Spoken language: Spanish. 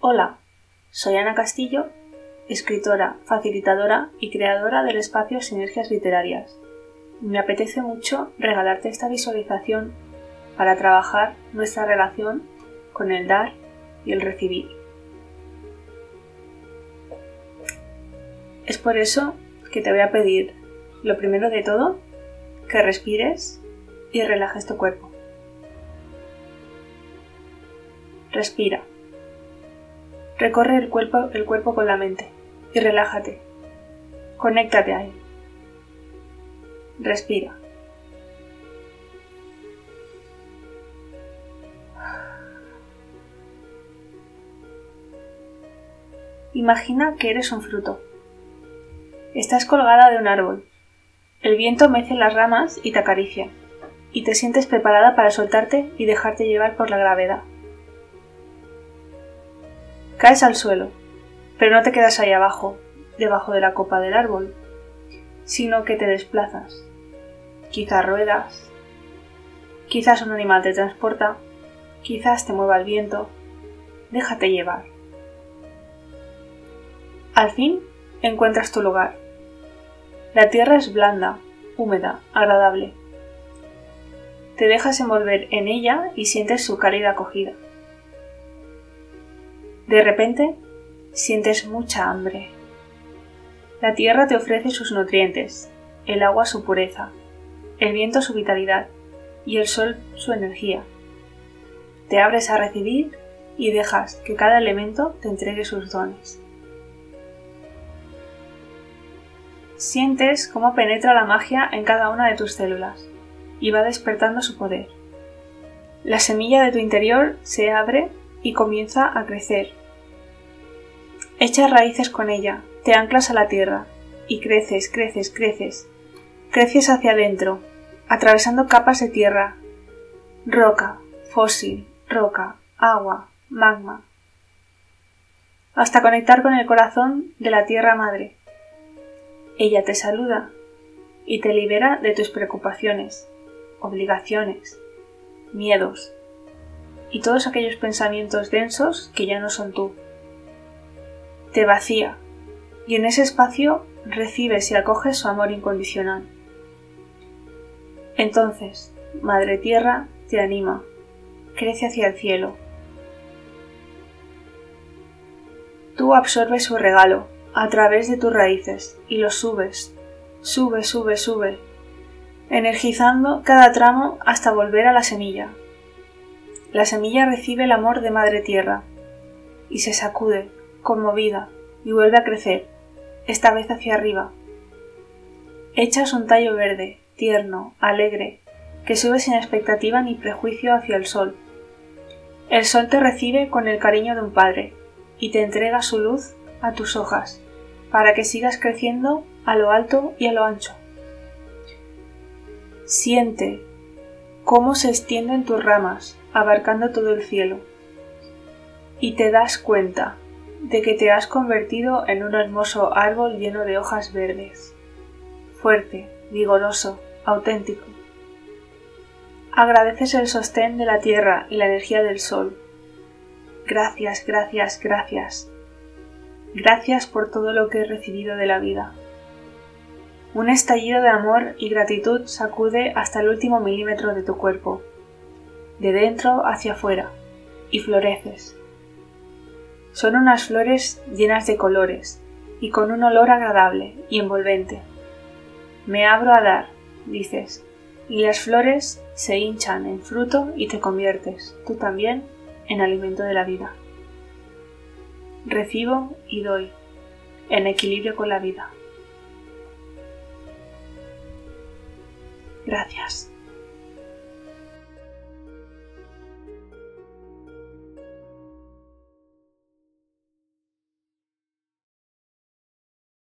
Hola, soy Ana Castillo, escritora, facilitadora y creadora del espacio Sinergias Literarias. Me apetece mucho regalarte esta visualización para trabajar nuestra relación con el dar y el recibir. Es por eso que te voy a pedir, lo primero de todo, que respires y relajes tu cuerpo. Respira. Recorre el cuerpo, el cuerpo con la mente y relájate. Conéctate ahí. Respira. Imagina que eres un fruto. Estás colgada de un árbol. El viento mece las ramas y te acaricia, y te sientes preparada para soltarte y dejarte llevar por la gravedad. Caes al suelo, pero no te quedas ahí abajo, debajo de la copa del árbol, sino que te desplazas. Quizás ruedas, quizás un animal te transporta, quizás te mueva el viento. Déjate llevar. Al fin encuentras tu lugar. La tierra es blanda, húmeda, agradable. Te dejas envolver en ella y sientes su cálida acogida. De repente, sientes mucha hambre. La tierra te ofrece sus nutrientes, el agua su pureza, el viento su vitalidad y el sol su energía. Te abres a recibir y dejas que cada elemento te entregue sus dones. Sientes cómo penetra la magia en cada una de tus células y va despertando su poder. La semilla de tu interior se abre y comienza a crecer. Echas raíces con ella, te anclas a la tierra y creces, creces, creces. Creces hacia adentro, atravesando capas de tierra, roca, fósil, roca, agua, magma, hasta conectar con el corazón de la tierra madre. Ella te saluda y te libera de tus preocupaciones, obligaciones, miedos y todos aquellos pensamientos densos que ya no son tú. Te vacía y en ese espacio recibes y acoges su amor incondicional. Entonces, Madre Tierra te anima, crece hacia el cielo. Tú absorbes su regalo a través de tus raíces y lo subes, sube, sube, sube, energizando cada tramo hasta volver a la semilla. La semilla recibe el amor de Madre Tierra y se sacude, conmovida, y vuelve a crecer, esta vez hacia arriba. Echas un tallo verde, tierno, alegre, que sube sin expectativa ni prejuicio hacia el sol. El sol te recibe con el cariño de un padre y te entrega su luz a tus hojas, para que sigas creciendo a lo alto y a lo ancho. Siente cómo se extienden tus ramas, abarcando todo el cielo, y te das cuenta de que te has convertido en un hermoso árbol lleno de hojas verdes, fuerte, vigoroso, auténtico. Agradeces el sostén de la tierra y la energía del sol. Gracias, gracias, gracias. Gracias por todo lo que he recibido de la vida. Un estallido de amor y gratitud sacude hasta el último milímetro de tu cuerpo, de dentro hacia afuera, y floreces. Son unas flores llenas de colores y con un olor agradable y envolvente. Me abro a dar, dices, y las flores se hinchan en fruto y te conviertes, tú también, en alimento de la vida. Recibo y doy, en equilibrio con la vida. Gracias.